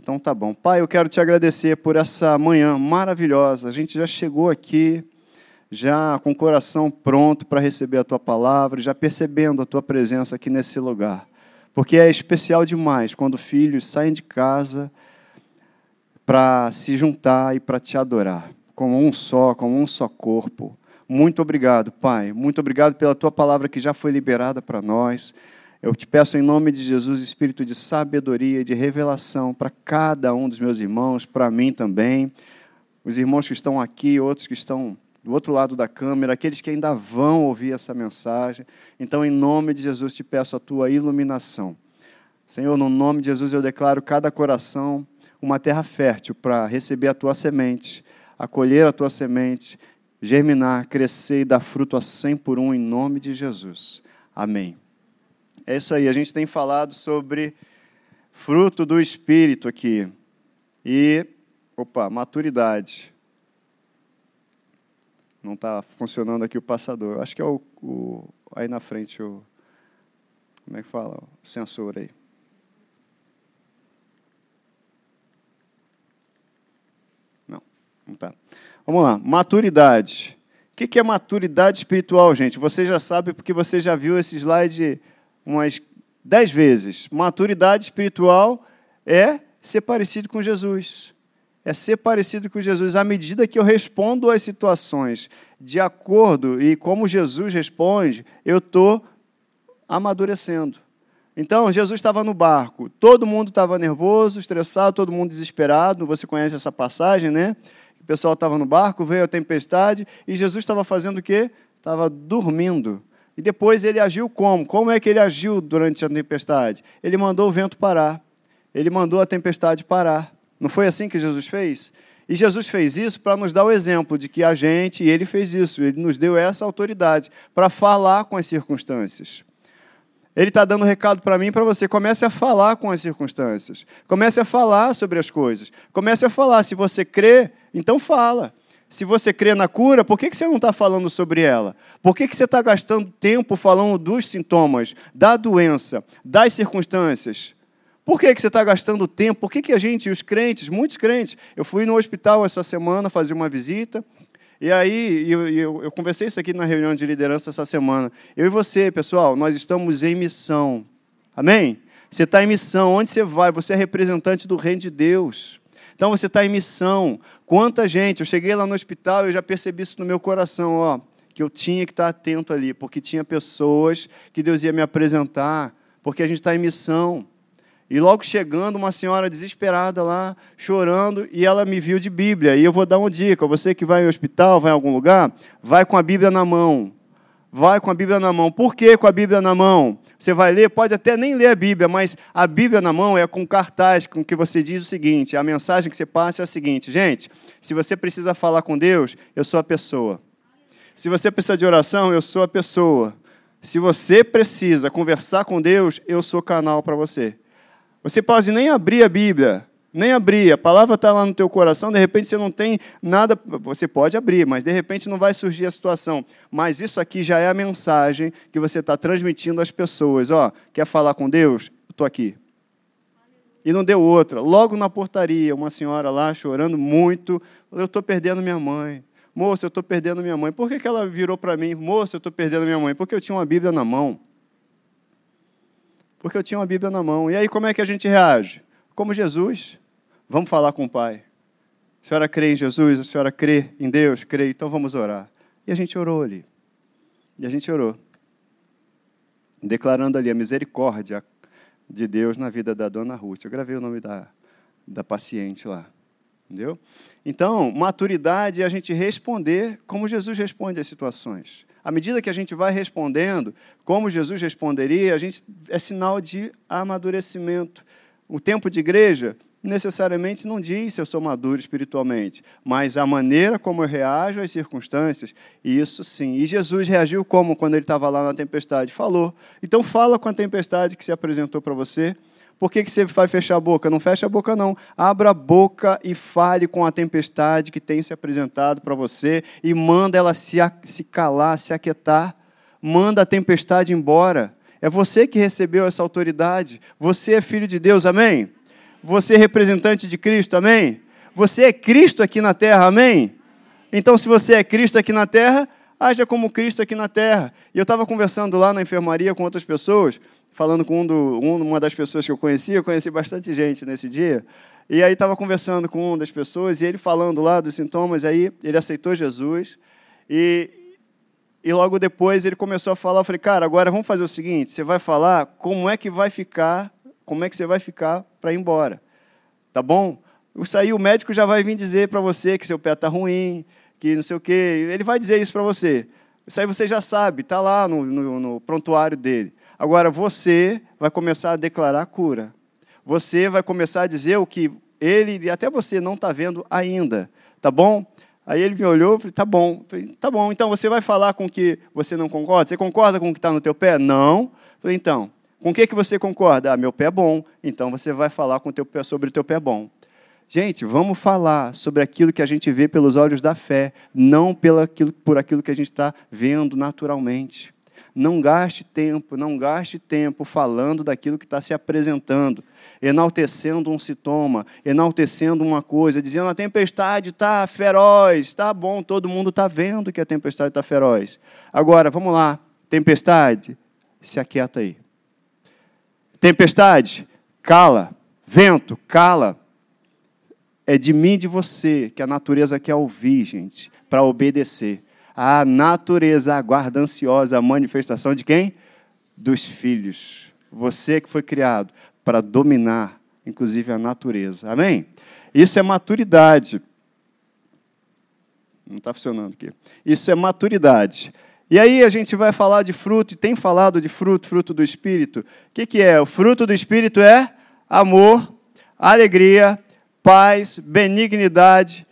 Então tá bom. Pai, eu quero te agradecer por essa manhã maravilhosa. A gente já chegou aqui, já com o coração pronto para receber a tua palavra, já percebendo a tua presença aqui nesse lugar. Porque é especial demais quando filhos saem de casa para se juntar e para te adorar, como um só, como um só corpo. Muito obrigado, Pai. Muito obrigado pela tua palavra que já foi liberada para nós. Eu te peço em nome de Jesus, espírito de sabedoria, de revelação para cada um dos meus irmãos, para mim também. Os irmãos que estão aqui, outros que estão do outro lado da câmera, aqueles que ainda vão ouvir essa mensagem. Então, em nome de Jesus, te peço a tua iluminação. Senhor, no nome de Jesus, eu declaro cada coração uma terra fértil para receber a tua semente, acolher a tua semente, germinar, crescer e dar fruto a cem por um, em nome de Jesus. Amém. É isso aí, a gente tem falado sobre fruto do Espírito aqui. E, opa, maturidade. Não está funcionando aqui o passador. Acho que é o, o, aí na frente o. Como é que fala? O sensor aí. Não, não está. Vamos lá. Maturidade. O que é maturidade espiritual, gente? Você já sabe porque você já viu esse slide umas dez vezes. Maturidade espiritual é ser parecido com Jesus. É ser parecido com Jesus à medida que eu respondo às situações de acordo e como Jesus responde, eu estou amadurecendo. Então, Jesus estava no barco, todo mundo estava nervoso, estressado, todo mundo desesperado. Você conhece essa passagem, né? O pessoal estava no barco, veio a tempestade e Jesus estava fazendo o quê? Estava dormindo. E depois ele agiu como? Como é que ele agiu durante a tempestade? Ele mandou o vento parar. Ele mandou a tempestade parar. Não foi assim que Jesus fez? E Jesus fez isso para nos dar o exemplo de que a gente, e ele fez isso, ele nos deu essa autoridade para falar com as circunstâncias. Ele está dando um recado para mim para você. Comece a falar com as circunstâncias. Comece a falar sobre as coisas. Comece a falar. Se você crê, então fala. Se você crê na cura, por que você não está falando sobre ela? Por que você está gastando tempo falando dos sintomas, da doença, das circunstâncias? Por que você está gastando tempo? Por que, que a gente, os crentes, muitos crentes, eu fui no hospital essa semana fazer uma visita, e aí eu, eu, eu conversei isso aqui na reunião de liderança essa semana. Eu e você, pessoal, nós estamos em missão. Amém? Você está em missão. Onde você vai? Você é representante do reino de Deus. Então você está em missão. Quanta gente, eu cheguei lá no hospital e já percebi isso no meu coração, ó, que eu tinha que estar atento ali, porque tinha pessoas que Deus ia me apresentar, porque a gente está em missão. E logo chegando, uma senhora desesperada lá, chorando, e ela me viu de Bíblia. E eu vou dar uma dica: você que vai ao hospital, vai em algum lugar, vai com a Bíblia na mão. Vai com a Bíblia na mão. Por que com a Bíblia na mão? Você vai ler, pode até nem ler a Bíblia, mas a Bíblia na mão é com cartaz, com que você diz o seguinte: a mensagem que você passa é a seguinte, gente, se você precisa falar com Deus, eu sou a pessoa. Se você precisa de oração, eu sou a pessoa. Se você precisa conversar com Deus, eu sou canal para você. Você pode nem abrir a Bíblia, nem abrir, a palavra está lá no teu coração, de repente você não tem nada, você pode abrir, mas de repente não vai surgir a situação. Mas isso aqui já é a mensagem que você está transmitindo às pessoas. Ó, quer falar com Deus? Eu estou aqui. E não deu outra. Logo na portaria, uma senhora lá chorando muito, eu estou perdendo minha mãe. Moça, eu estou perdendo minha mãe. Por que, que ela virou para mim? Moça, eu estou perdendo minha mãe. Porque eu tinha uma Bíblia na mão. Porque eu tinha uma Bíblia na mão. E aí como é que a gente reage? Como Jesus. Vamos falar com o Pai. A senhora crê em Jesus? A senhora crê em Deus? Crê, então vamos orar. E a gente orou ali. E a gente orou. Declarando ali a misericórdia de Deus na vida da dona Ruth. Eu gravei o nome da, da paciente lá. Entendeu? Então, maturidade é a gente responder como Jesus responde às situações. À medida que a gente vai respondendo como Jesus responderia, a gente é sinal de amadurecimento. O tempo de igreja necessariamente não diz se eu sou maduro espiritualmente, mas a maneira como eu reajo às circunstâncias, isso sim. E Jesus reagiu como quando ele estava lá na tempestade? Falou. Então fala com a tempestade que se apresentou para você. Por que, que você vai fechar a boca? Não fecha a boca, não. Abra a boca e fale com a tempestade que tem se apresentado para você e manda ela se, se calar, se aquietar. Manda a tempestade embora. É você que recebeu essa autoridade. Você é filho de Deus, amém? Você é representante de Cristo, amém? Você é Cristo aqui na terra, amém? Então, se você é Cristo aqui na terra, haja como Cristo aqui na terra. E eu estava conversando lá na enfermaria com outras pessoas, falando com um do, uma das pessoas que eu conhecia, eu conheci bastante gente nesse dia, e aí estava conversando com uma das pessoas, e ele falando lá dos sintomas, aí ele aceitou Jesus, e, e logo depois ele começou a falar, eu falei, cara, agora vamos fazer o seguinte, você vai falar como é que vai ficar, como é que você vai ficar para ir embora, tá bom? Isso aí o médico já vai vir dizer para você que seu pé está ruim, que não sei o quê, ele vai dizer isso para você. Isso aí você já sabe, está lá no, no, no prontuário dele. Agora você vai começar a declarar cura. Você vai começar a dizer o que ele e até você não está vendo ainda. Tá bom? Aí ele me olhou e falei, tá bom. Falei, tá bom, então você vai falar com o que você não concorda? Você concorda com o que está no teu pé? Não. Falei, então, com o que, que você concorda? Ah, meu pé é bom. Então você vai falar com teu pé, sobre o teu pé bom. Gente, vamos falar sobre aquilo que a gente vê pelos olhos da fé, não aquilo, por aquilo que a gente está vendo naturalmente. Não gaste tempo, não gaste tempo falando daquilo que está se apresentando, enaltecendo um sintoma, enaltecendo uma coisa, dizendo a tempestade está feroz, está bom, todo mundo está vendo que a tempestade está feroz. Agora, vamos lá, tempestade, se aquieta aí. Tempestade, cala. Vento, cala. É de mim e de você que a natureza quer ouvir, gente, para obedecer. A natureza aguarda ansiosa a manifestação de quem? Dos filhos. Você que foi criado para dominar, inclusive, a natureza. Amém? Isso é maturidade. Não está funcionando aqui. Isso é maturidade. E aí a gente vai falar de fruto, e tem falado de fruto, fruto do Espírito. O que, que é? O fruto do Espírito é amor, alegria, paz, benignidade,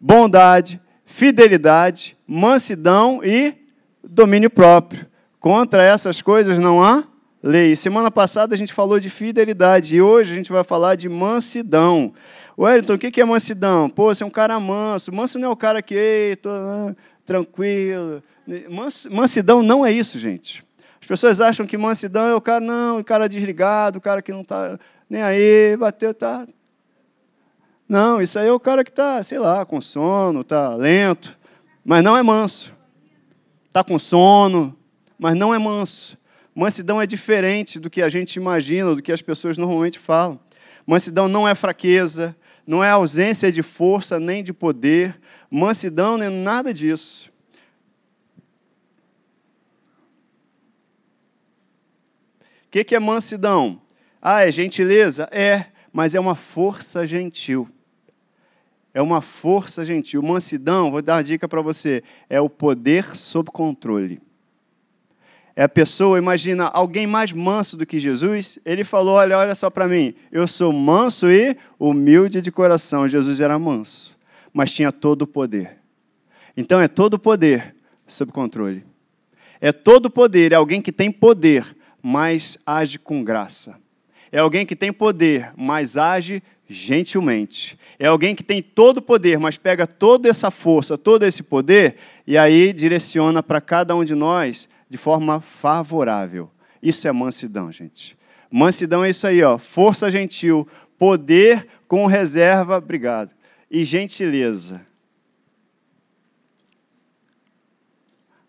bondade, fidelidade, mansidão e domínio próprio. Contra essas coisas não há lei. Semana passada a gente falou de fidelidade e hoje a gente vai falar de mansidão. Wellington, o que é mansidão? Pô, você é um cara manso. Manso não é o cara que, ei, tô tranquilo. Mansidão não é isso, gente. As pessoas acham que mansidão é o cara, não, o cara desligado, o cara que não está nem aí, bateu, tá, não, isso aí é o cara que está, sei lá, com sono, está lento, mas não é manso. Está com sono, mas não é manso. Mansidão é diferente do que a gente imagina, do que as pessoas normalmente falam. Mansidão não é fraqueza, não é ausência de força nem de poder. Mansidão não é nada disso. O que, que é mansidão? Ah, é gentileza? É, mas é uma força gentil é uma força gentil. Mansidão, vou dar dica para você, é o poder sob controle. É a pessoa, imagina, alguém mais manso do que Jesus, ele falou: Olha, olha só para mim, eu sou manso e humilde de coração. Jesus era manso, mas tinha todo o poder. Então é todo o poder sob controle. É todo o poder, é alguém que tem poder, mas age com graça. É alguém que tem poder, mas age gentilmente. É alguém que tem todo o poder, mas pega toda essa força, todo esse poder e aí direciona para cada um de nós de forma favorável. Isso é mansidão, gente. Mansidão é isso aí, ó, força gentil, poder com reserva, obrigado, e gentileza.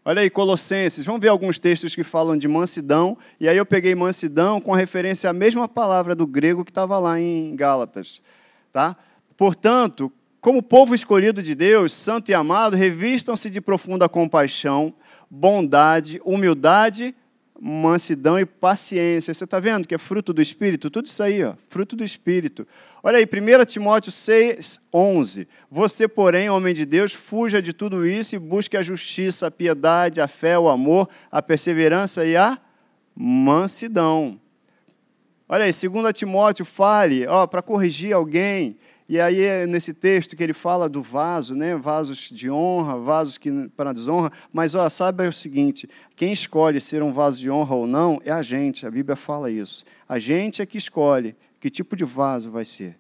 Olha aí, Colossenses, vamos ver alguns textos que falam de mansidão, e aí eu peguei mansidão com referência à mesma palavra do grego que estava lá em Gálatas. Tá? Portanto, como povo escolhido de Deus, santo e amado, revistam-se de profunda compaixão, bondade, humildade, mansidão e paciência. Você está vendo que é fruto do Espírito? Tudo isso aí, ó, fruto do Espírito. Olha aí, 1 Timóteo 6, 11. Você, porém, homem de Deus, fuja de tudo isso e busque a justiça, a piedade, a fé, o amor, a perseverança e a mansidão. Olha aí, 2 Timóteo fale, ó, para corrigir alguém, e aí é nesse texto que ele fala do vaso, né? Vasos de honra, vasos que para desonra. Mas ó, saiba o seguinte: quem escolhe ser um vaso de honra ou não é a gente. A Bíblia fala isso. A gente é que escolhe que tipo de vaso vai ser.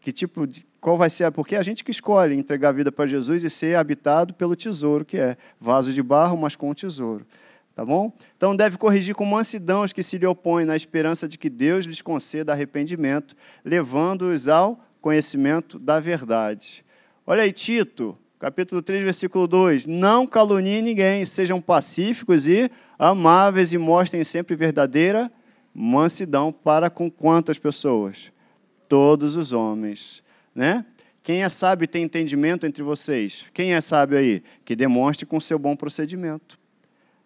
Que tipo de, qual vai ser? Porque é a gente que escolhe entregar a vida para Jesus e ser habitado pelo tesouro que é vaso de barro, mas com tesouro. Tá bom? Então deve corrigir com mansidão os que se lhe opõem, na esperança de que Deus lhes conceda arrependimento, levando-os ao conhecimento da verdade. Olha aí, Tito, capítulo 3, versículo 2: Não caluniem ninguém, sejam pacíficos e amáveis e mostrem sempre verdadeira mansidão para com quantas pessoas? Todos os homens, né? Quem é sábio tem entendimento entre vocês? Quem é sábio aí? Que demonstre com seu bom procedimento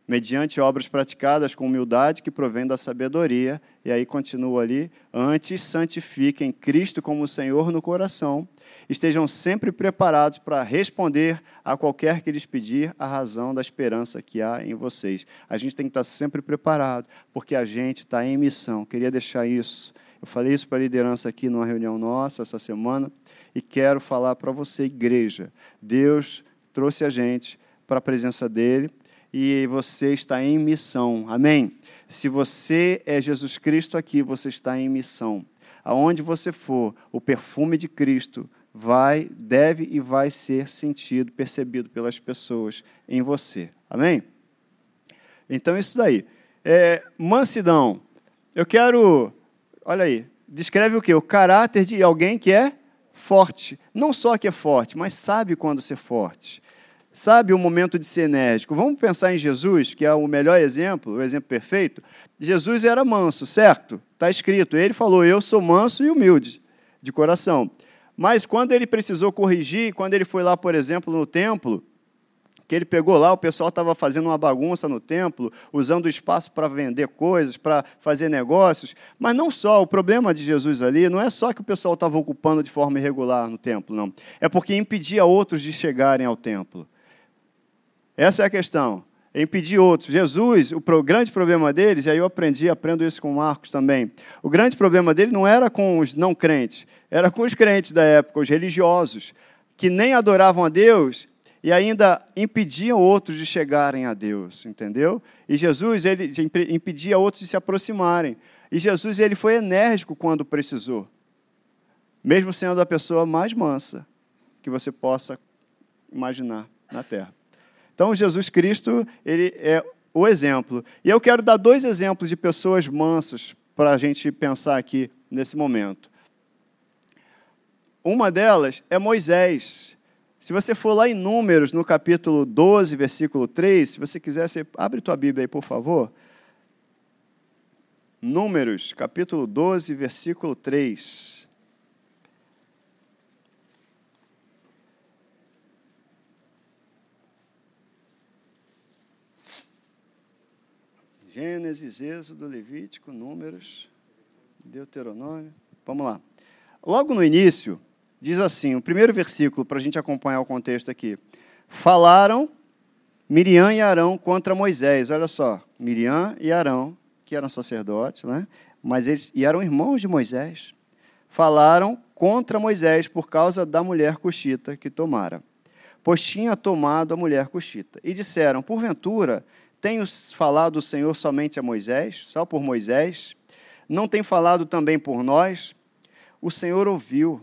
mediante obras praticadas com humildade que provém da sabedoria. E aí continua ali: antes santifiquem Cristo como Senhor no coração, estejam sempre preparados para responder a qualquer que lhes pedir a razão da esperança que há em vocês. A gente tem que estar sempre preparado, porque a gente está em missão. Queria deixar isso. Eu falei isso para a liderança aqui numa reunião nossa essa semana e quero falar para você, igreja. Deus trouxe a gente para a presença dele e você está em missão. Amém? Se você é Jesus Cristo aqui, você está em missão. Aonde você for, o perfume de Cristo vai, deve e vai ser sentido, percebido pelas pessoas em você. Amém? Então, isso daí. É, mansidão. Eu quero. Olha aí. Descreve o quê? O caráter de alguém que é forte. Não só que é forte, mas sabe quando ser forte sabe o momento de ser enérgico. Vamos pensar em Jesus, que é o melhor exemplo, o exemplo perfeito. Jesus era manso, certo? Está escrito. Ele falou: Eu sou manso e humilde de coração. Mas quando ele precisou corrigir, quando ele foi lá, por exemplo, no templo, que ele pegou lá, o pessoal estava fazendo uma bagunça no templo, usando o espaço para vender coisas, para fazer negócios. Mas não só, o problema de Jesus ali não é só que o pessoal estava ocupando de forma irregular no templo, não. É porque impedia outros de chegarem ao templo. Essa é a questão. É impedir outros. Jesus, o grande problema deles, e aí eu aprendi, aprendo isso com Marcos também. O grande problema dele não era com os não crentes, era com os crentes da época, os religiosos, que nem adoravam a Deus e ainda impediam outros de chegarem a Deus, entendeu? E Jesus, ele impedia outros de se aproximarem. E Jesus, ele foi enérgico quando precisou, mesmo sendo a pessoa mais mansa que você possa imaginar na terra. Então, Jesus Cristo, ele é o exemplo. E eu quero dar dois exemplos de pessoas mansas para a gente pensar aqui nesse momento. Uma delas é Moisés. Se você for lá em Números, no capítulo 12, versículo 3, se você quiser, você abre tua Bíblia aí, por favor. Números, capítulo 12, versículo 3. Gênesis, Êxodo, Levítico, Números, Deuteronômio. Vamos lá. Logo no início, diz assim, o primeiro versículo, para a gente acompanhar o contexto aqui. Falaram Miriam e Arão contra Moisés. Olha só, Miriam e Arão, que eram sacerdotes, né? mas eles e eram irmãos de Moisés, falaram contra Moisés por causa da mulher cuxita que tomara, pois tinha tomado a mulher cuxita. E disseram: Porventura tenho falado o Senhor somente a Moisés, só por Moisés? Não tem falado também por nós? O Senhor ouviu.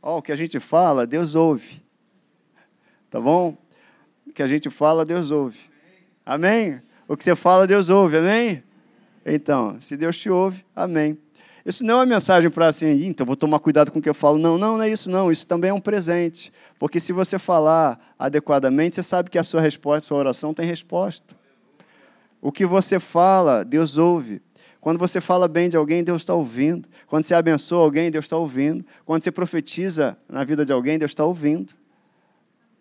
Ó, oh, o que a gente fala, Deus ouve. Tá bom? O que a gente fala, Deus ouve. Amém? O que você fala, Deus ouve. Amém? Então, se Deus te ouve, amém. Isso não é uma mensagem para assim, então vou tomar cuidado com o que eu falo. Não, não, não é isso não. Isso também é um presente. Porque se você falar adequadamente, você sabe que a sua resposta, a sua oração tem resposta. O que você fala, Deus ouve. Quando você fala bem de alguém, Deus está ouvindo. Quando você abençoa alguém, Deus está ouvindo. Quando você profetiza na vida de alguém, Deus está ouvindo.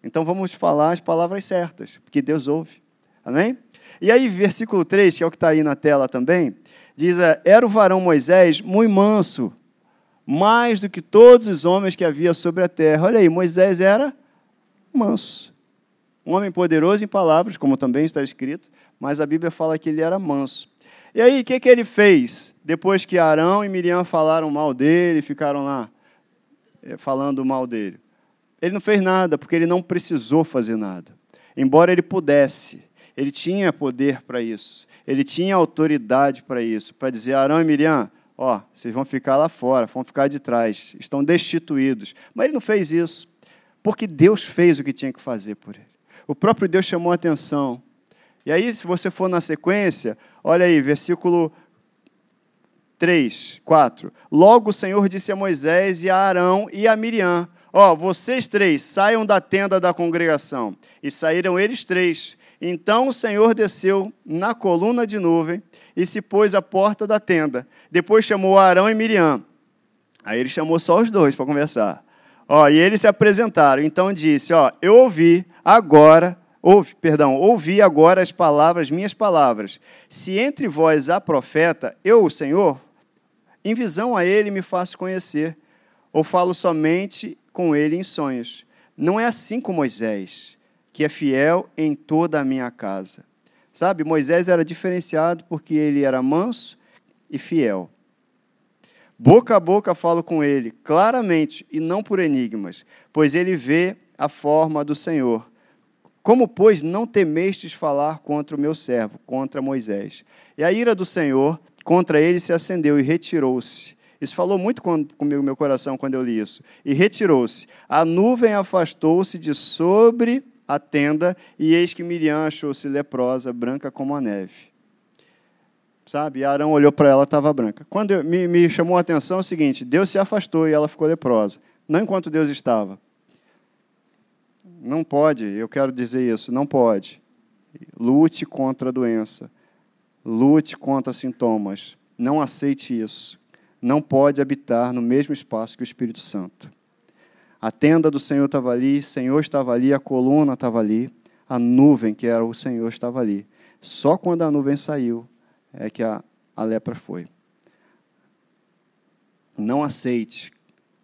Então vamos falar as palavras certas, porque Deus ouve. Amém? E aí, versículo 3, que é o que está aí na tela também, diz: é, Era o varão Moisés muito manso, mais do que todos os homens que havia sobre a terra. Olha aí, Moisés era manso. Um homem poderoso em palavras, como também está escrito, mas a Bíblia fala que ele era manso. E aí, o que, que ele fez? Depois que Arão e Miriam falaram mal dele, ficaram lá eh, falando mal dele. Ele não fez nada, porque ele não precisou fazer nada. Embora ele pudesse, ele tinha poder para isso. Ele tinha autoridade para isso, para dizer: Arão e Miriam, ó, vocês vão ficar lá fora, vão ficar de trás, estão destituídos. Mas ele não fez isso, porque Deus fez o que tinha que fazer por ele. O próprio Deus chamou a atenção E aí, se você for na sequência, olha aí, versículo 3, 4. Logo o Senhor disse a Moisés e a Arão e a Miriam: Ó, oh, vocês três saiam da tenda da congregação. E saíram eles três. Então o Senhor desceu na coluna de nuvem e se pôs à porta da tenda. Depois chamou Arão e Miriam. Aí ele chamou só os dois para conversar. Ó, e eles se apresentaram. Então disse: Ó, eu ouvi agora, ouvi, perdão, ouvi agora as palavras, minhas palavras. Se entre vós há profeta, eu, o Senhor, em visão a ele me faço conhecer, ou falo somente com ele em sonhos. Não é assim com Moisés, que é fiel em toda a minha casa. Sabe, Moisés era diferenciado porque ele era manso e fiel. Boca a boca falo com ele, claramente, e não por enigmas, pois ele vê a forma do Senhor. Como, pois, não temestes falar contra o meu servo, contra Moisés? E a ira do Senhor contra ele se acendeu e retirou-se. Isso falou muito comigo meu coração quando eu li isso. E retirou-se. A nuvem afastou-se de sobre a tenda, e eis que Miriam achou-se leprosa, branca como a neve. Sabe? E Arão olhou para ela, estava branca. Quando eu, me, me chamou a atenção é o seguinte: Deus se afastou e ela ficou leprosa. Não enquanto Deus estava. Não pode, eu quero dizer isso, não pode. Lute contra a doença. Lute contra sintomas. Não aceite isso. Não pode habitar no mesmo espaço que o Espírito Santo. A tenda do Senhor estava ali, o Senhor estava ali, a coluna estava ali, a nuvem que era o Senhor estava ali. Só quando a nuvem saiu é que a, a lepra foi. Não aceite.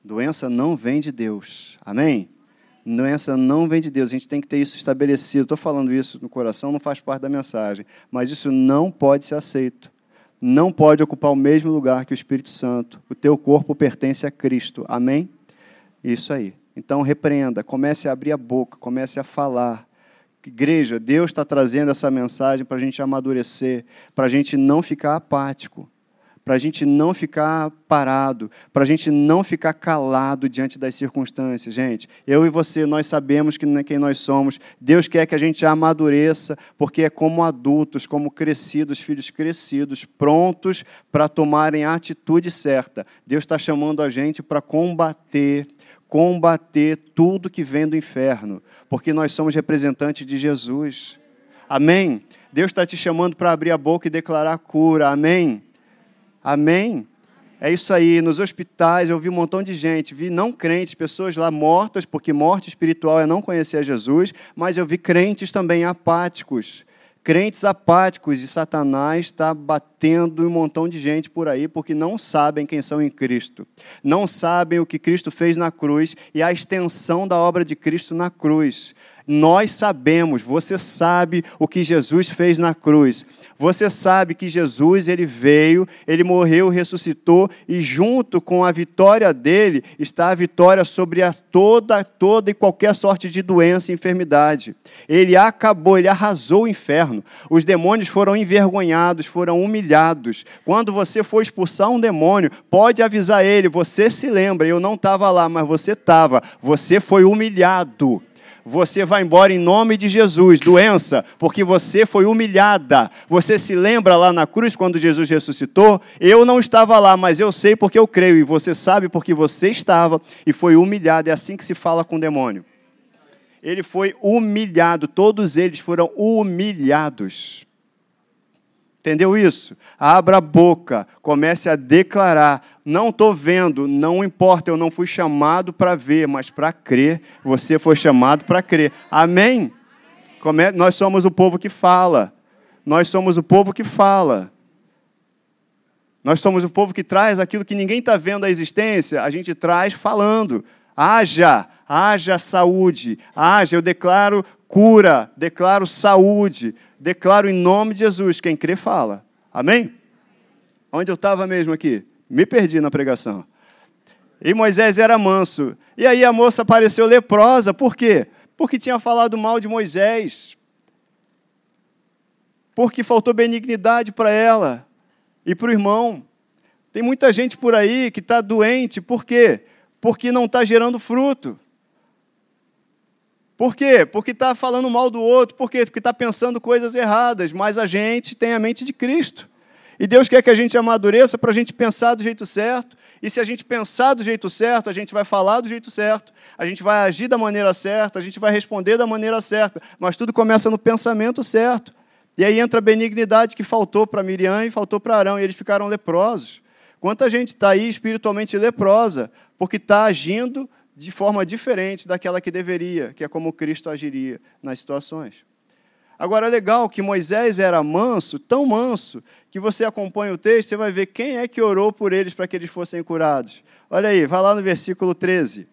Doença não vem de Deus. Amém? Doença não vem de Deus. A gente tem que ter isso estabelecido. Estou falando isso no coração, não faz parte da mensagem. Mas isso não pode ser aceito. Não pode ocupar o mesmo lugar que o Espírito Santo. O teu corpo pertence a Cristo. Amém? Isso aí. Então repreenda, comece a abrir a boca, comece a falar. Igreja, Deus está trazendo essa mensagem para a gente amadurecer, para a gente não ficar apático, para a gente não ficar parado, para a gente não ficar calado diante das circunstâncias. Gente, eu e você, nós sabemos que é quem nós somos. Deus quer que a gente amadureça, porque é como adultos, como crescidos, filhos crescidos, prontos para tomarem a atitude certa. Deus está chamando a gente para combater combater tudo que vem do inferno, porque nós somos representantes de Jesus. Amém? Deus está te chamando para abrir a boca e declarar cura. Amém? Amém? É isso aí. Nos hospitais eu vi um montão de gente, vi não crentes, pessoas lá mortas, porque morte espiritual é não conhecer a Jesus, mas eu vi crentes também apáticos, crentes apáticos e Satanás está batendo um montão de gente por aí porque não sabem quem são em Cristo, não sabem o que Cristo fez na cruz e a extensão da obra de Cristo na cruz. Nós sabemos, você sabe o que Jesus fez na cruz. Você sabe que Jesus ele veio, ele morreu, ressuscitou e junto com a vitória dele está a vitória sobre a toda, toda e qualquer sorte de doença e enfermidade. Ele acabou, ele arrasou o inferno. Os demônios foram envergonhados, foram humilhados. Quando você for expulsar um demônio, pode avisar ele, você se lembra, eu não estava lá, mas você estava. Você foi humilhado você vai embora em nome de Jesus, doença, porque você foi humilhada. Você se lembra lá na cruz quando Jesus ressuscitou? Eu não estava lá, mas eu sei porque eu creio, e você sabe porque você estava e foi humilhado. É assim que se fala com o demônio. Ele foi humilhado, todos eles foram humilhados. Entendeu isso? Abra a boca, comece a declarar. Não estou vendo, não importa, eu não fui chamado para ver, mas para crer. Você foi chamado para crer. Amém? Come... Nós somos o povo que fala. Nós somos o povo que fala. Nós somos o povo que traz aquilo que ninguém está vendo a existência, a gente traz falando. Haja, haja saúde, haja, eu declaro cura, declaro saúde, declaro em nome de Jesus. Quem crê, fala. Amém? Onde eu estava mesmo aqui? Me perdi na pregação. E Moisés era manso. E aí a moça apareceu leprosa. Por quê? Porque tinha falado mal de Moisés. Porque faltou benignidade para ela e para o irmão. Tem muita gente por aí que está doente. Por quê? Porque não está gerando fruto. Por quê? Porque está falando mal do outro. Por quê? Porque está pensando coisas erradas. Mas a gente tem a mente de Cristo. E Deus quer que a gente amadureça para a gente pensar do jeito certo. E se a gente pensar do jeito certo, a gente vai falar do jeito certo, a gente vai agir da maneira certa, a gente vai responder da maneira certa. Mas tudo começa no pensamento certo. E aí entra a benignidade que faltou para Miriam e faltou para Arão, e eles ficaram leprosos. Quanta gente está aí espiritualmente leprosa, porque está agindo de forma diferente daquela que deveria, que é como Cristo agiria nas situações. Agora, é legal que Moisés era manso, tão manso, que você acompanha o texto, você vai ver quem é que orou por eles para que eles fossem curados. Olha aí, vai lá no versículo 13.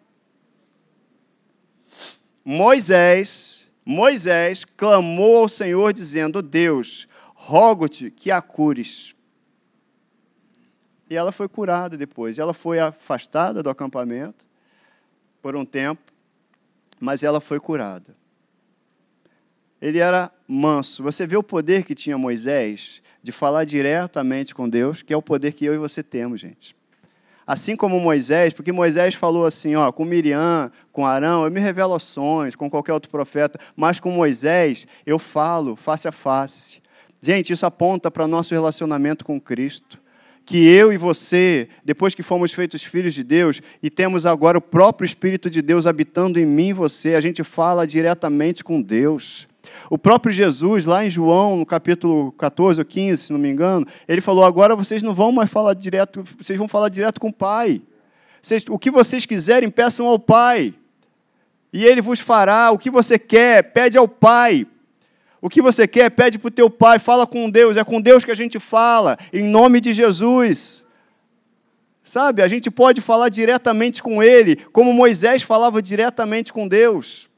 Moisés, Moisés clamou ao Senhor dizendo: Deus, rogo-te que a cures. E ela foi curada depois. Ela foi afastada do acampamento por um tempo, mas ela foi curada ele era manso. Você vê o poder que tinha Moisés de falar diretamente com Deus, que é o poder que eu e você temos, gente. Assim como Moisés, porque Moisés falou assim, ó, com Miriam, com Arão, eu me revelo sonhos, com qualquer outro profeta, mas com Moisés eu falo face a face. Gente, isso aponta para nosso relacionamento com Cristo. Que eu e você, depois que fomos feitos filhos de Deus e temos agora o próprio Espírito de Deus habitando em mim e você, a gente fala diretamente com Deus. O próprio Jesus, lá em João, no capítulo 14 ou 15, se não me engano, ele falou: agora vocês não vão mais falar direto, vocês vão falar direto com o Pai. Vocês, o que vocês quiserem, peçam ao Pai. E Ele vos fará. O que você quer, pede ao Pai. O que você quer, pede para o teu Pai. Fala com Deus. É com Deus que a gente fala, em nome de Jesus. Sabe, a gente pode falar diretamente com Ele, como Moisés falava diretamente com Deus.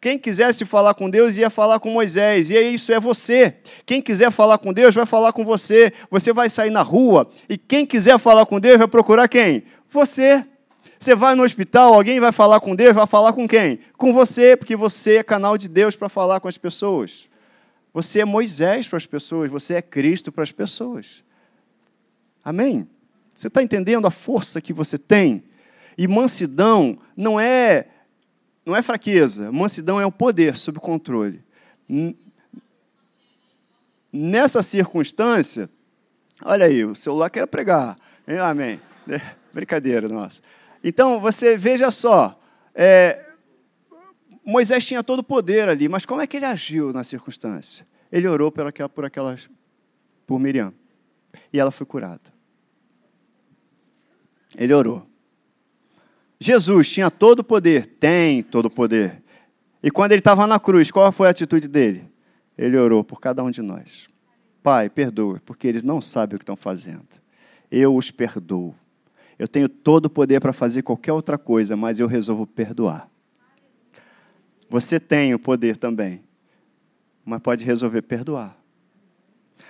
Quem quisesse falar com Deus ia falar com Moisés, e isso é você. Quem quiser falar com Deus vai falar com você. Você vai sair na rua, e quem quiser falar com Deus vai procurar quem? Você. Você vai no hospital, alguém vai falar com Deus, vai falar com quem? Com você, porque você é canal de Deus para falar com as pessoas. Você é Moisés para as pessoas, você é Cristo para as pessoas. Amém? Você está entendendo a força que você tem? E mansidão não é não é fraqueza. Mansidão é o poder sob controle. Nessa circunstância, olha aí, o celular quer pregar. Amém. Brincadeira, nossa. Então, você veja só. É, Moisés tinha todo o poder ali, mas como é que ele agiu na circunstância? Ele orou por aquela, por aquelas, por Miriam. E ela foi curada. Ele orou. Jesus tinha todo o poder, tem todo o poder. E quando ele estava na cruz, qual foi a atitude dele? Ele orou por cada um de nós. Pai, perdoa, porque eles não sabem o que estão fazendo. Eu os perdoo. Eu tenho todo o poder para fazer qualquer outra coisa, mas eu resolvo perdoar. Você tem o poder também, mas pode resolver perdoar.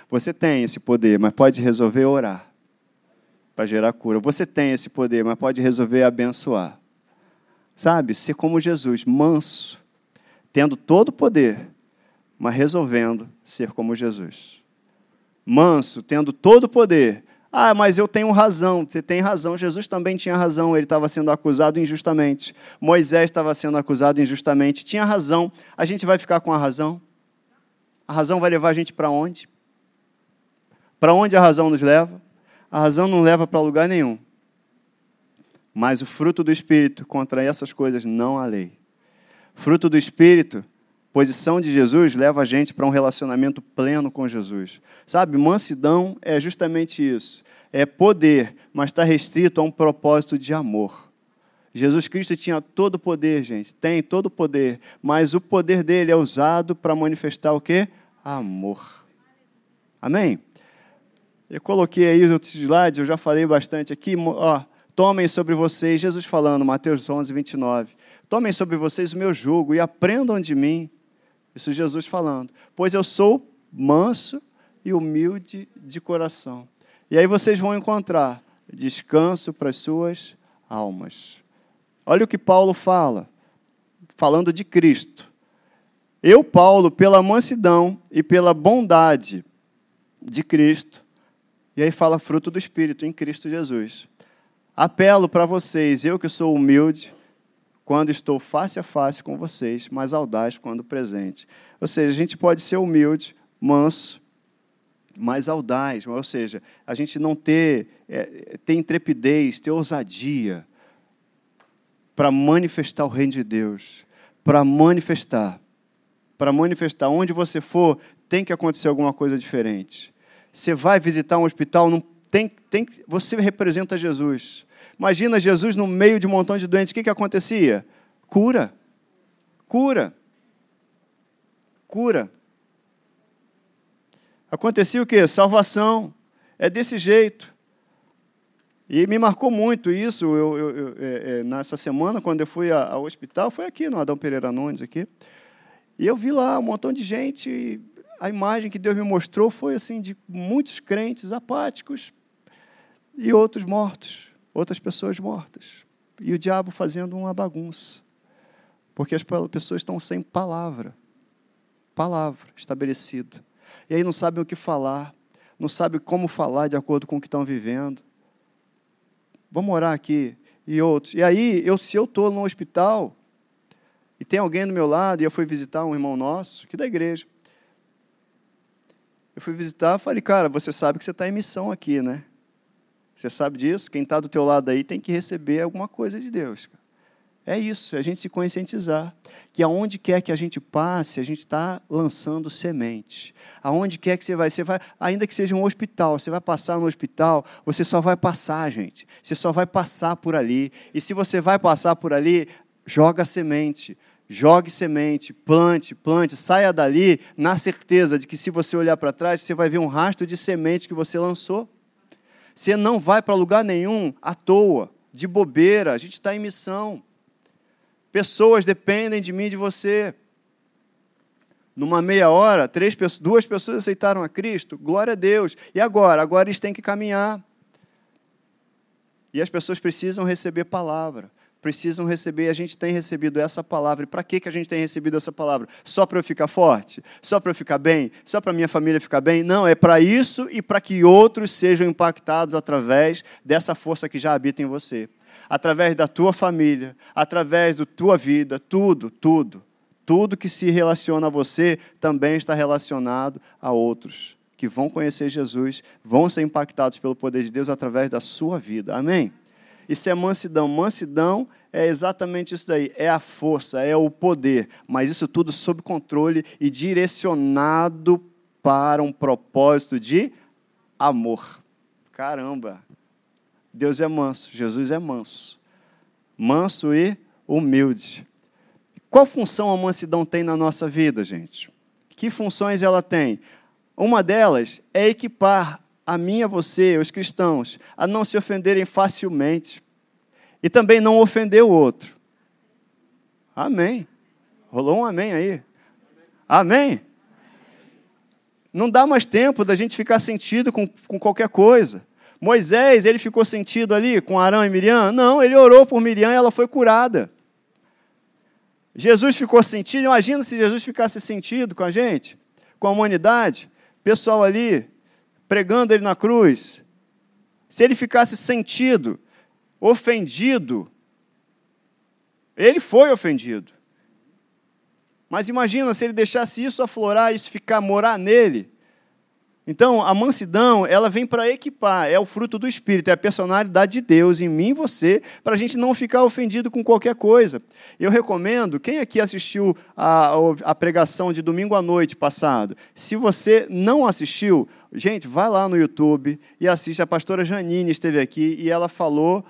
Você tem esse poder, mas pode resolver orar para gerar cura. Você tem esse poder, mas pode resolver abençoar. Sabe? Ser como Jesus, manso, tendo todo o poder, mas resolvendo ser como Jesus. Manso, tendo todo o poder. Ah, mas eu tenho razão. Você tem razão. Jesus também tinha razão. Ele estava sendo acusado injustamente. Moisés estava sendo acusado injustamente. Tinha razão. A gente vai ficar com a razão? A razão vai levar a gente para onde? Para onde a razão nos leva? a razão não leva para lugar nenhum. Mas o fruto do Espírito, contra essas coisas, não há lei. Fruto do Espírito, posição de Jesus, leva a gente para um relacionamento pleno com Jesus. Sabe, mansidão é justamente isso. É poder, mas está restrito a um propósito de amor. Jesus Cristo tinha todo o poder, gente, tem todo o poder, mas o poder dele é usado para manifestar o quê? Amor. Amém? Eu coloquei aí os outros slides, eu já falei bastante aqui. Ó, tomem sobre vocês, Jesus falando, Mateus 11, 29. Tomem sobre vocês o meu jugo e aprendam de mim. Isso Jesus falando. Pois eu sou manso e humilde de coração. E aí vocês vão encontrar descanso para as suas almas. Olha o que Paulo fala, falando de Cristo. Eu, Paulo, pela mansidão e pela bondade de Cristo, e aí fala fruto do Espírito em Cristo Jesus. Apelo para vocês, eu que sou humilde, quando estou face a face com vocês, mas audaz quando presente. Ou seja, a gente pode ser humilde, manso, mais audaz, ou seja, a gente não ter, é, ter intrepidez, ter ousadia para manifestar o reino de Deus, para manifestar, para manifestar. Onde você for, tem que acontecer alguma coisa diferente. Você vai visitar um hospital, não tem, tem, você representa Jesus. Imagina Jesus no meio de um montão de doentes, o que, que acontecia? Cura. Cura. Cura. Acontecia o quê? Salvação. É desse jeito. E me marcou muito isso. Eu, eu, eu é, é, nessa semana, quando eu fui ao hospital, foi aqui no Adão Pereira Nunes, aqui. E eu vi lá um montão de gente. a imagem que Deus me mostrou foi assim de muitos crentes apáticos e outros mortos, outras pessoas mortas. E o diabo fazendo uma bagunça. Porque as pessoas estão sem palavra. Palavra estabelecida e aí não sabem o que falar, não sabem como falar de acordo com o que estão vivendo. Vamos orar aqui e outros. E aí, eu, se eu estou no hospital e tem alguém do meu lado, e eu fui visitar um irmão nosso, que da igreja. Eu fui visitar, falei, cara, você sabe que você está em missão aqui, né? Você sabe disso? Quem está do teu lado aí tem que receber alguma coisa de Deus. É isso, é a gente se conscientizar que aonde quer que a gente passe, a gente está lançando semente. Aonde quer que você vai, você vai, ainda que seja um hospital, você vai passar no hospital, você só vai passar, gente. Você só vai passar por ali. E se você vai passar por ali, joga semente. Jogue semente, plante, plante, saia dali na certeza de que se você olhar para trás, você vai ver um rastro de semente que você lançou. Você não vai para lugar nenhum à toa, de bobeira, a gente está em missão. Pessoas dependem de mim e de você. Numa meia hora, três, duas pessoas aceitaram a Cristo, glória a Deus. E agora? Agora eles têm que caminhar. E as pessoas precisam receber palavra, precisam receber, a gente tem recebido essa palavra. E para que, que a gente tem recebido essa palavra? Só para eu ficar forte? Só para eu ficar bem? Só para minha família ficar bem? Não, é para isso e para que outros sejam impactados através dessa força que já habita em você através da tua família, através da tua vida, tudo, tudo. Tudo que se relaciona a você também está relacionado a outros que vão conhecer Jesus, vão ser impactados pelo poder de Deus através da sua vida. Amém? Isso é mansidão. Mansidão é exatamente isso daí. É a força, é o poder. Mas isso tudo sob controle e direcionado para um propósito de amor. Caramba! Deus é manso, Jesus é manso. Manso e humilde. Qual função a mansidão tem na nossa vida, gente? Que funções ela tem? Uma delas é equipar a mim a você, os cristãos, a não se ofenderem facilmente e também não ofender o outro. Amém. Rolou um amém aí? Amém? Não dá mais tempo da gente ficar sentido com, com qualquer coisa. Moisés, ele ficou sentido ali com Arão e Miriam? Não, ele orou por Miriam e ela foi curada. Jesus ficou sentido, imagina se Jesus ficasse sentido com a gente, com a humanidade, pessoal ali, pregando ele na cruz. Se ele ficasse sentido, ofendido, ele foi ofendido. Mas imagina se ele deixasse isso aflorar, isso ficar, morar nele. Então, a mansidão, ela vem para equipar, é o fruto do Espírito, é a personalidade de Deus em mim e você, para a gente não ficar ofendido com qualquer coisa. Eu recomendo, quem aqui assistiu a, a pregação de domingo à noite passado? Se você não assistiu, gente, vai lá no YouTube e assiste. A pastora Janine esteve aqui e ela falou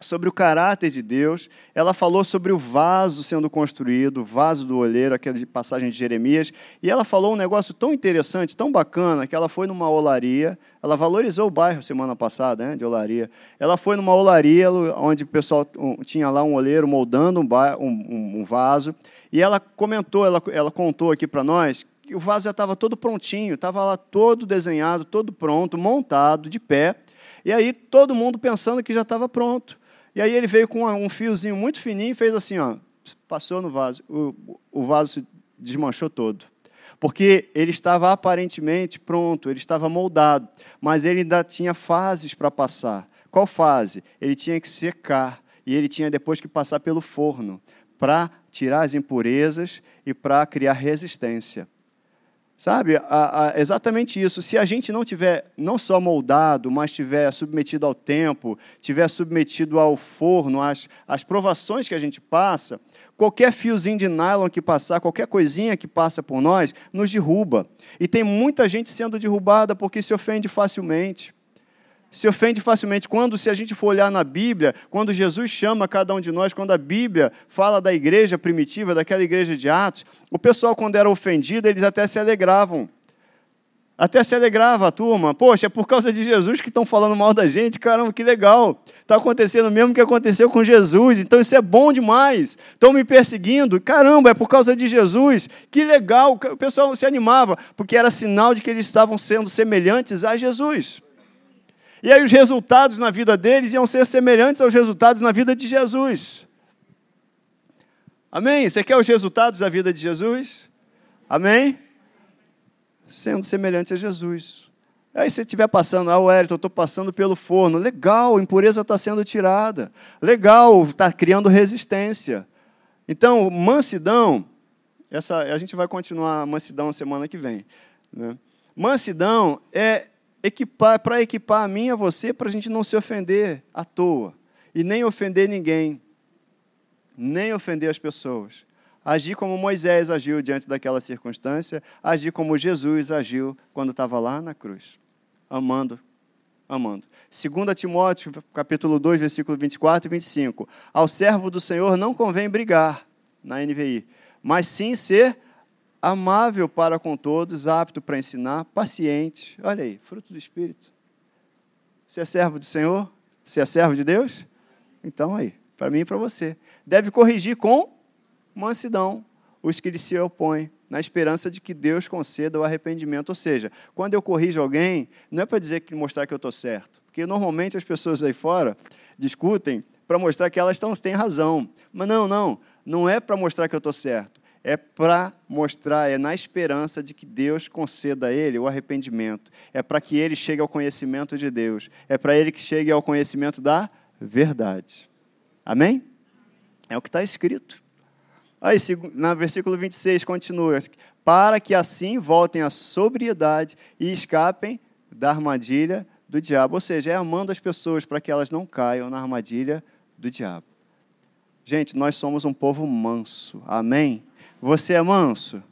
sobre o caráter de Deus, ela falou sobre o vaso sendo construído, o vaso do olheiro, aquela passagem de Jeremias, e ela falou um negócio tão interessante, tão bacana, que ela foi numa olaria, ela valorizou o bairro semana passada, né, de olaria. Ela foi numa olaria onde o pessoal tinha lá um olheiro moldando um, um, um vaso, e ela comentou, ela, ela contou aqui para nós o vaso já estava todo prontinho, estava lá todo desenhado, todo pronto, montado, de pé, e aí todo mundo pensando que já estava pronto. E aí ele veio com um fiozinho muito fininho e fez assim, ó, passou no vaso. O, o vaso se desmanchou todo. Porque ele estava aparentemente pronto, ele estava moldado, mas ele ainda tinha fases para passar. Qual fase? Ele tinha que secar. e ele tinha depois que passar pelo forno para tirar as impurezas e para criar resistência. Sabe, a, a, exatamente isso. Se a gente não tiver não só moldado, mas tiver submetido ao tempo, tiver submetido ao forno, às, às provações que a gente passa, qualquer fiozinho de nylon que passar, qualquer coisinha que passa por nós, nos derruba. E tem muita gente sendo derrubada porque se ofende facilmente se ofende facilmente. Quando, se a gente for olhar na Bíblia, quando Jesus chama cada um de nós, quando a Bíblia fala da igreja primitiva, daquela igreja de Atos, o pessoal, quando era ofendido, eles até se alegravam. Até se alegrava a turma. Poxa, é por causa de Jesus que estão falando mal da gente. Caramba, que legal. Está acontecendo o mesmo que aconteceu com Jesus. Então isso é bom demais. Estão me perseguindo. Caramba, é por causa de Jesus. Que legal. O pessoal se animava, porque era sinal de que eles estavam sendo semelhantes a Jesus. E aí os resultados na vida deles iam ser semelhantes aos resultados na vida de Jesus. Amém? Você quer os resultados da vida de Jesus? Amém? Sendo semelhante a Jesus. Aí você estiver passando, ah, Wellington, eu estou passando pelo forno. Legal, a impureza está sendo tirada. Legal, está criando resistência. Então, mansidão, essa, a gente vai continuar mansidão semana que vem. Né? Mansidão é equipar, para equipar a mim e a você, para a gente não se ofender à toa. E nem ofender ninguém. Nem ofender as pessoas. Agir como Moisés agiu diante daquela circunstância, agir como Jesus agiu quando estava lá na cruz. Amando, amando. 2 Timóteo, capítulo 2, versículo 24 e 25. Ao servo do Senhor não convém brigar, na NVI, mas sim ser amável para com todos, apto para ensinar, paciente. Olha aí, fruto do Espírito. Você é servo do Senhor? Você é servo de Deus? Então aí, para mim e para você. Deve corrigir com mansidão os que lhe se opõem, na esperança de que Deus conceda o arrependimento. Ou seja, quando eu corrijo alguém, não é para dizer que mostrar que eu estou certo, porque normalmente as pessoas aí fora discutem para mostrar que elas têm razão. Mas não, não, não é para mostrar que eu estou certo é para mostrar, é na esperança de que Deus conceda a ele o arrependimento. É para que ele chegue ao conhecimento de Deus. É para ele que chegue ao conhecimento da verdade. Amém? É o que está escrito. Aí, no versículo 26, continua: Para que assim voltem à sobriedade e escapem da armadilha do diabo. Ou seja, é amando as pessoas para que elas não caiam na armadilha do diabo. Gente, nós somos um povo manso. Amém? Você é manso?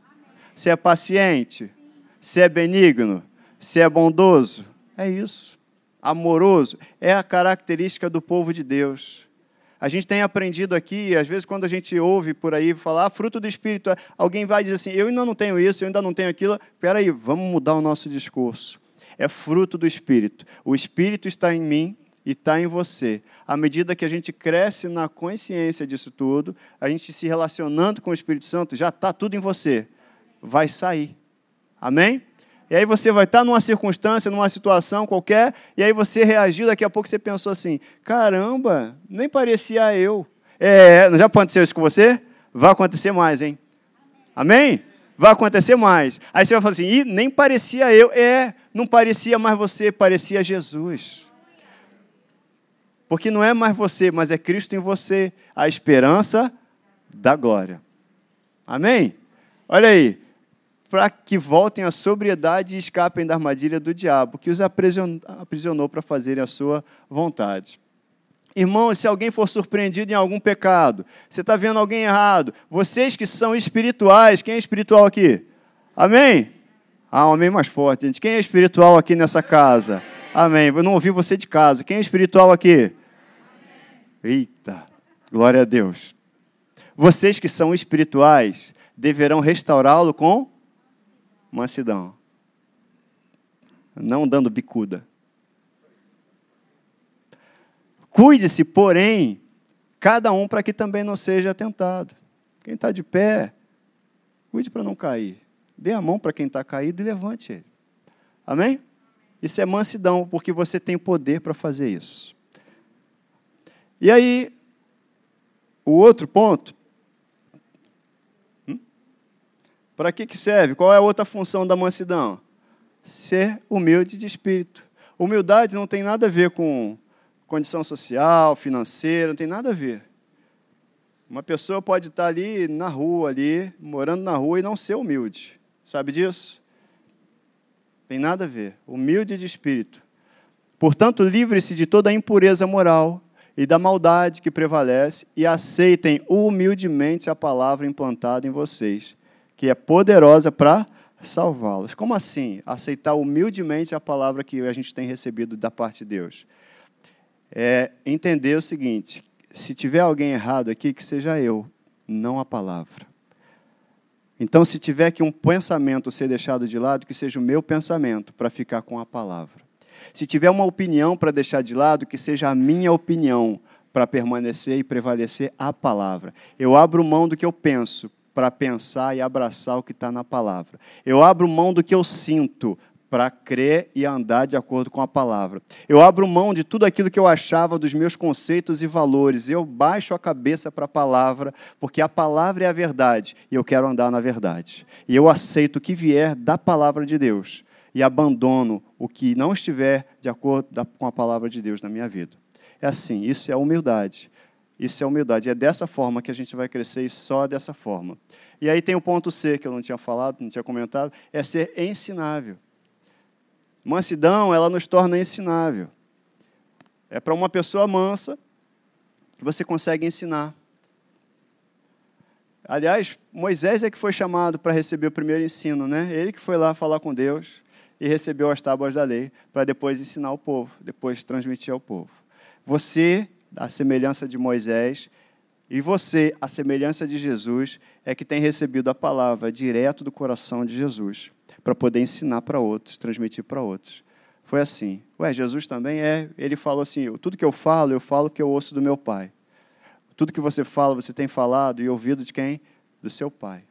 Você é paciente? Você é benigno? Você é bondoso? É isso. Amoroso é a característica do povo de Deus. A gente tem aprendido aqui, às vezes, quando a gente ouve por aí falar ah, fruto do Espírito, alguém vai dizer assim: eu ainda não tenho isso, eu ainda não tenho aquilo. Espera aí, vamos mudar o nosso discurso. É fruto do Espírito. O Espírito está em mim, e está em você. À medida que a gente cresce na consciência disso tudo, a gente se relacionando com o Espírito Santo, já está tudo em você. Vai sair. Amém? E aí você vai estar tá numa circunstância, numa situação qualquer, e aí você reagiu, daqui a pouco você pensou assim: caramba, nem parecia eu. É, já aconteceu isso com você? Vai acontecer mais, hein? Amém? Vai acontecer mais. Aí você vai falar assim: nem parecia eu. É, não parecia mais você, parecia Jesus. Porque não é mais você, mas é Cristo em você, a esperança da glória. Amém? Olha aí. Para que voltem à sobriedade e escapem da armadilha do diabo, que os aprisionou para fazerem a sua vontade. Irmão, se alguém for surpreendido em algum pecado, você está vendo alguém errado, vocês que são espirituais, quem é espiritual aqui? Amém? Ah, um amém mais forte, gente. Quem é espiritual aqui nessa casa? Amém. Eu não ouvi você de casa. Quem é espiritual aqui? Eita, glória a Deus. Vocês que são espirituais deverão restaurá-lo com mansidão, não dando bicuda. Cuide-se, porém, cada um para que também não seja tentado. Quem está de pé, cuide para não cair. Dê a mão para quem está caído e levante ele. Amém? Isso é mansidão, porque você tem poder para fazer isso. E aí, o outro ponto. Hum? Para que, que serve? Qual é a outra função da mansidão? Ser humilde de espírito. Humildade não tem nada a ver com, condição social, financeira, não tem nada a ver. Uma pessoa pode estar ali na rua, ali, morando na rua e não ser humilde. Sabe disso? Tem nada a ver. Humilde de espírito. Portanto, livre-se de toda a impureza moral e da maldade que prevalece e aceitem humildemente a palavra implantada em vocês, que é poderosa para salvá-los. Como assim? Aceitar humildemente a palavra que a gente tem recebido da parte de Deus. É entender o seguinte: se tiver alguém errado aqui, que seja eu, não a palavra. Então, se tiver que um pensamento ser deixado de lado, que seja o meu pensamento para ficar com a palavra. Se tiver uma opinião para deixar de lado, que seja a minha opinião para permanecer e prevalecer a palavra. Eu abro mão do que eu penso para pensar e abraçar o que está na palavra. Eu abro mão do que eu sinto para crer e andar de acordo com a palavra. Eu abro mão de tudo aquilo que eu achava dos meus conceitos e valores. Eu baixo a cabeça para a palavra, porque a palavra é a verdade e eu quero andar na verdade. E eu aceito o que vier da palavra de Deus e abandono o que não estiver de acordo com a palavra de Deus na minha vida. É assim, isso é humildade. Isso é humildade. É dessa forma que a gente vai crescer e só dessa forma. E aí tem o ponto C, que eu não tinha falado, não tinha comentado, é ser ensinável. Mansidão, ela nos torna ensinável. É para uma pessoa mansa que você consegue ensinar. Aliás, Moisés é que foi chamado para receber o primeiro ensino, né? Ele que foi lá falar com Deus e recebeu as tábuas da lei para depois ensinar o povo, depois transmitir ao povo. Você, a semelhança de Moisés, e você, a semelhança de Jesus, é que tem recebido a palavra direto do coração de Jesus, para poder ensinar para outros, transmitir para outros. Foi assim. Ué, Jesus também é. Ele falou assim: tudo que eu falo, eu falo que eu ouço do meu Pai. Tudo que você fala, você tem falado e ouvido de quem? Do seu Pai.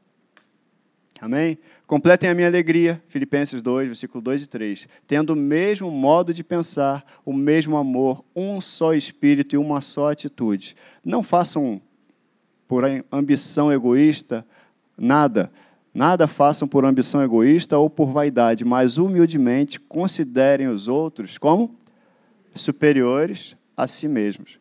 Amém? Completem a minha alegria, Filipenses 2, versículo 2 e 3. Tendo o mesmo modo de pensar, o mesmo amor, um só espírito e uma só atitude. Não façam por ambição egoísta nada. Nada façam por ambição egoísta ou por vaidade, mas humildemente considerem os outros como superiores a si mesmos.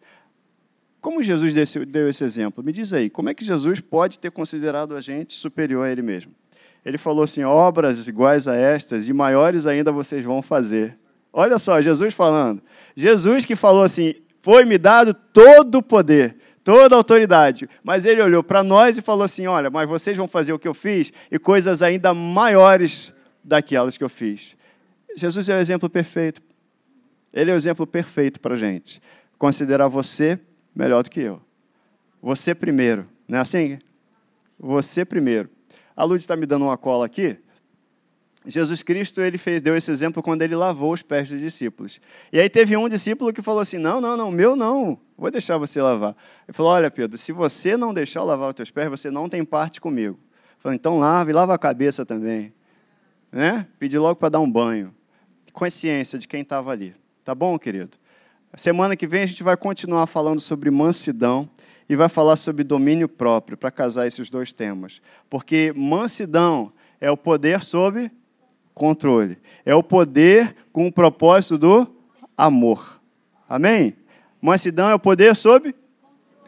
Como Jesus deu esse exemplo? Me diz aí, como é que Jesus pode ter considerado a gente superior a ele mesmo? ele falou assim: obras iguais a estas e maiores ainda vocês vão fazer. Olha só, Jesus falando. Jesus que falou assim: foi-me dado todo o poder, toda a autoridade. Mas ele olhou para nós e falou assim: olha, mas vocês vão fazer o que eu fiz e coisas ainda maiores daquelas que eu fiz. Jesus é o exemplo perfeito. Ele é o exemplo perfeito para a gente. Considerar você melhor do que eu. Você primeiro. Não é assim? Você primeiro. A Lud está me dando uma cola aqui. Jesus Cristo ele fez, deu esse exemplo quando ele lavou os pés dos discípulos. E aí teve um discípulo que falou assim: Não, não, não, meu não, vou deixar você lavar. Ele falou: Olha, Pedro, se você não deixar eu lavar os teus pés, você não tem parte comigo. Ele falou: Então lava e lava a cabeça também. Né? Pedi logo para dar um banho. Consciência de quem estava ali. Tá bom, querido? Semana que vem a gente vai continuar falando sobre mansidão e vai falar sobre domínio próprio, para casar esses dois temas. Porque mansidão é o poder sobre controle. É o poder com o propósito do amor. Amém? Mansidão é o poder sobre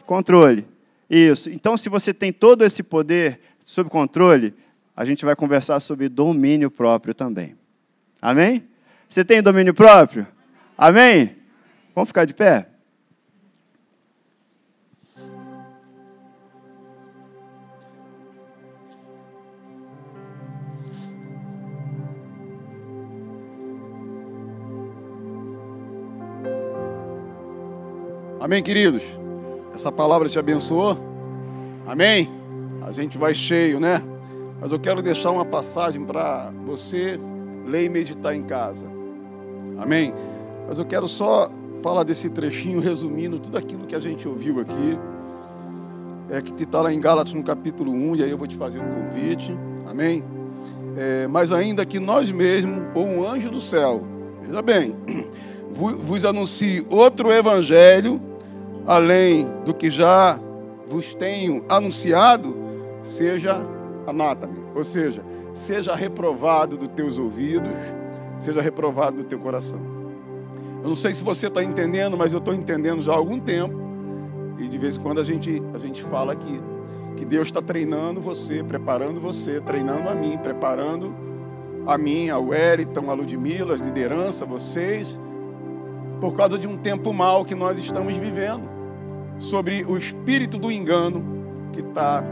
controle. Isso. Então, se você tem todo esse poder sob controle, a gente vai conversar sobre domínio próprio também. Amém? Você tem domínio próprio? Amém? Vamos ficar de pé? Amém, queridos? Essa palavra te abençoou? Amém? A gente vai cheio, né? Mas eu quero deixar uma passagem para você ler e meditar em casa. Amém? Mas eu quero só falar desse trechinho, resumindo tudo aquilo que a gente ouviu aqui. É que está lá em Gálatas no capítulo 1, e aí eu vou te fazer um convite. Amém? É, mas ainda que nós mesmos, ou um anjo do céu, veja bem, vos anuncie outro evangelho além do que já vos tenho anunciado, seja anátame, ou seja, seja reprovado dos teus ouvidos, seja reprovado do teu coração. Eu não sei se você está entendendo, mas eu estou entendendo já há algum tempo. E de vez em quando a gente, a gente fala aqui que Deus está treinando você, preparando você, treinando a mim, preparando a mim, ao Wellington, a Ludmilla, a liderança, vocês, por causa de um tempo mal que nós estamos vivendo, sobre o espírito do engano que está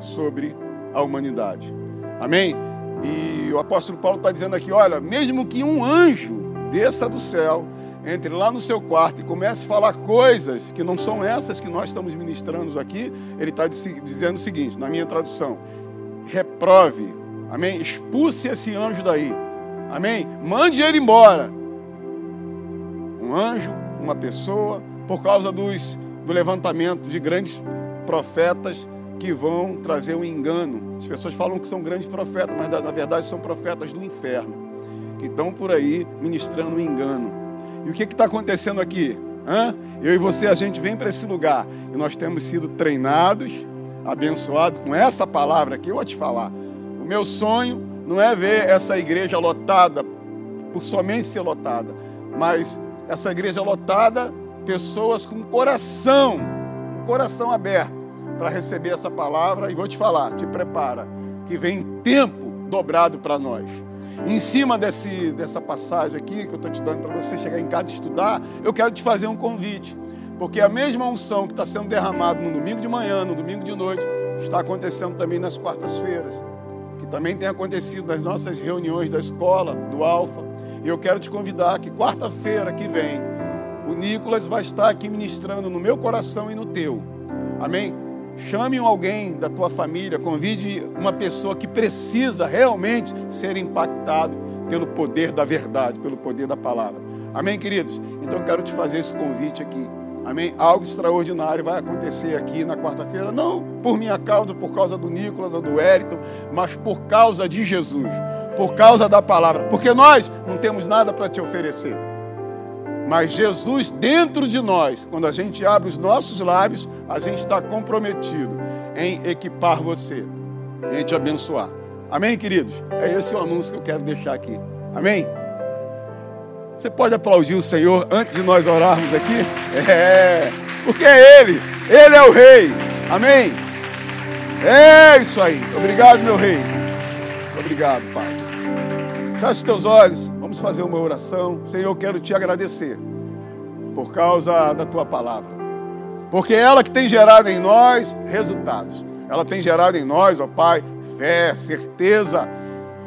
sobre a humanidade. Amém? E o apóstolo Paulo está dizendo aqui: olha, mesmo que um anjo desça do céu, entre lá no seu quarto e comece a falar coisas que não são essas que nós estamos ministrando aqui, ele está dizendo o seguinte, na minha tradução: reprove, amém? Expulse esse anjo daí, amém? Mande ele embora. Um anjo, uma pessoa, por causa dos, do levantamento de grandes profetas que vão trazer um engano. As pessoas falam que são grandes profetas, mas na verdade são profetas do inferno, que estão por aí ministrando um engano. E o que está acontecendo aqui? Hã? Eu e você, a gente vem para esse lugar e nós temos sido treinados, abençoados com essa palavra aqui. Eu vou te falar. O meu sonho não é ver essa igreja lotada, por somente ser lotada, mas essa igreja lotada, pessoas com coração, um coração aberto para receber essa palavra. E vou te falar, te prepara, que vem tempo dobrado para nós. Em cima desse, dessa passagem aqui que eu estou te dando para você chegar em casa e estudar, eu quero te fazer um convite. Porque a mesma unção que está sendo derramada no domingo de manhã, no domingo de noite, está acontecendo também nas quartas-feiras. Que também tem acontecido nas nossas reuniões da escola, do Alfa. E eu quero te convidar que quarta-feira que vem, o Nicolas vai estar aqui ministrando no meu coração e no teu. Amém? Chame alguém da tua família, convide uma pessoa que precisa realmente ser impactado pelo poder da verdade, pelo poder da palavra. Amém, queridos? Então quero te fazer esse convite aqui. Amém? Algo extraordinário vai acontecer aqui na quarta-feira, não por minha causa, por causa do Nicolas ou do Wellington, mas por causa de Jesus, por causa da palavra, porque nós não temos nada para te oferecer. Mas Jesus dentro de nós, quando a gente abre os nossos lábios, a gente está comprometido em equipar você, em te abençoar. Amém, queridos? É esse o anúncio que eu quero deixar aqui. Amém? Você pode aplaudir o Senhor antes de nós orarmos aqui? É, porque é Ele, Ele é o Rei. Amém? É isso aí. Obrigado, meu Rei. Obrigado, Pai. Feche os teus olhos. Vamos fazer uma oração. Senhor, eu quero te agradecer por causa da tua palavra. Porque é ela que tem gerado em nós resultados. Ela tem gerado em nós, ó Pai, fé, certeza.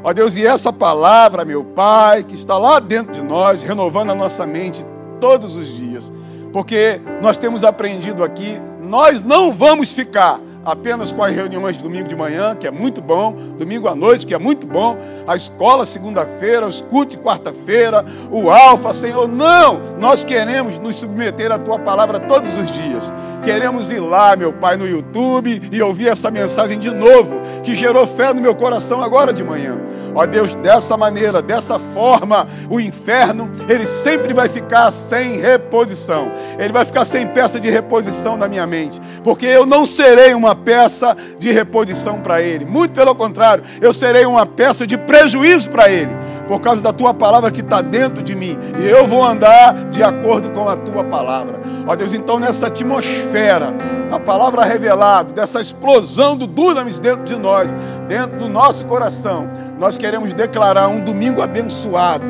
Ó Deus, e essa palavra, meu Pai, que está lá dentro de nós, renovando a nossa mente todos os dias. Porque nós temos aprendido aqui, nós não vamos ficar apenas com as reuniões de domingo de manhã, que é muito bom, domingo à noite, que é muito bom, a escola segunda-feira, os cultos quarta-feira, o alfa, Senhor. Não! Nós queremos nos submeter à tua palavra todos os dias. Queremos ir lá, meu Pai, no YouTube e ouvir essa mensagem de novo, que gerou fé no meu coração agora de manhã. Ó Deus, dessa maneira, dessa forma, o inferno, ele sempre vai ficar sem reposição. Ele vai ficar sem peça de reposição na minha mente, porque eu não serei uma peça de reposição para ele. Muito pelo contrário, eu serei uma peça de prejuízo para ele, por causa da tua palavra que está dentro de mim. E eu vou andar de acordo com a tua palavra. Ó Deus, então nessa atmosfera, a palavra revelada, dessa explosão do dunamis dentro de nós, dentro do nosso coração, nós queremos declarar um domingo abençoado,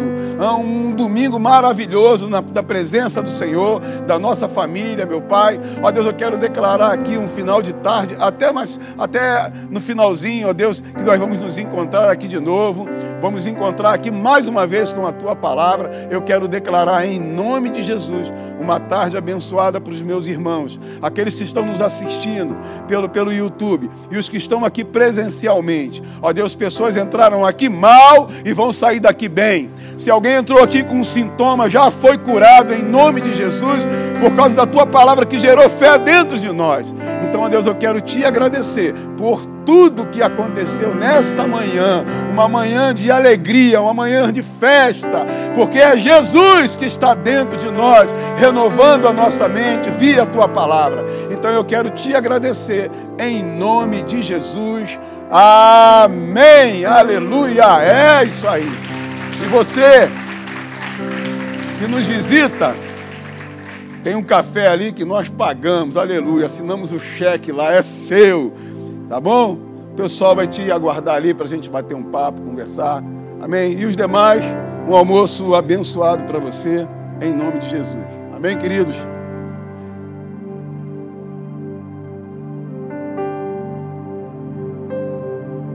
um domingo maravilhoso na, na, presença do Senhor, da nossa família, meu Pai. Ó Deus, eu quero declarar aqui um final de tarde, até, mais, até no finalzinho, ó Deus, que nós vamos nos encontrar aqui de novo, vamos encontrar aqui mais uma vez com a Tua palavra. Eu quero declarar em nome de Jesus uma tarde abençoada para os meus irmãos, aqueles que estão nos assistindo pelo, pelo YouTube e os que estão aqui presencialmente. Ó Deus, pessoas entraram entraram aqui mal e vão sair daqui bem. Se alguém entrou aqui com um sintoma, já foi curado em nome de Jesus, por causa da tua palavra que gerou fé dentro de nós. Então, ó Deus, eu quero te agradecer por tudo que aconteceu nessa manhã, uma manhã de alegria, uma manhã de festa, porque é Jesus que está dentro de nós, renovando a nossa mente via a tua palavra. Então eu quero te agradecer em nome de Jesus. Amém. Aleluia. É isso aí. E você que nos visita, tem um café ali que nós pagamos, aleluia. Assinamos o cheque lá, é seu, tá bom? O pessoal vai te aguardar ali para a gente bater um papo, conversar, amém? E os demais, um almoço abençoado para você, em nome de Jesus, amém, queridos?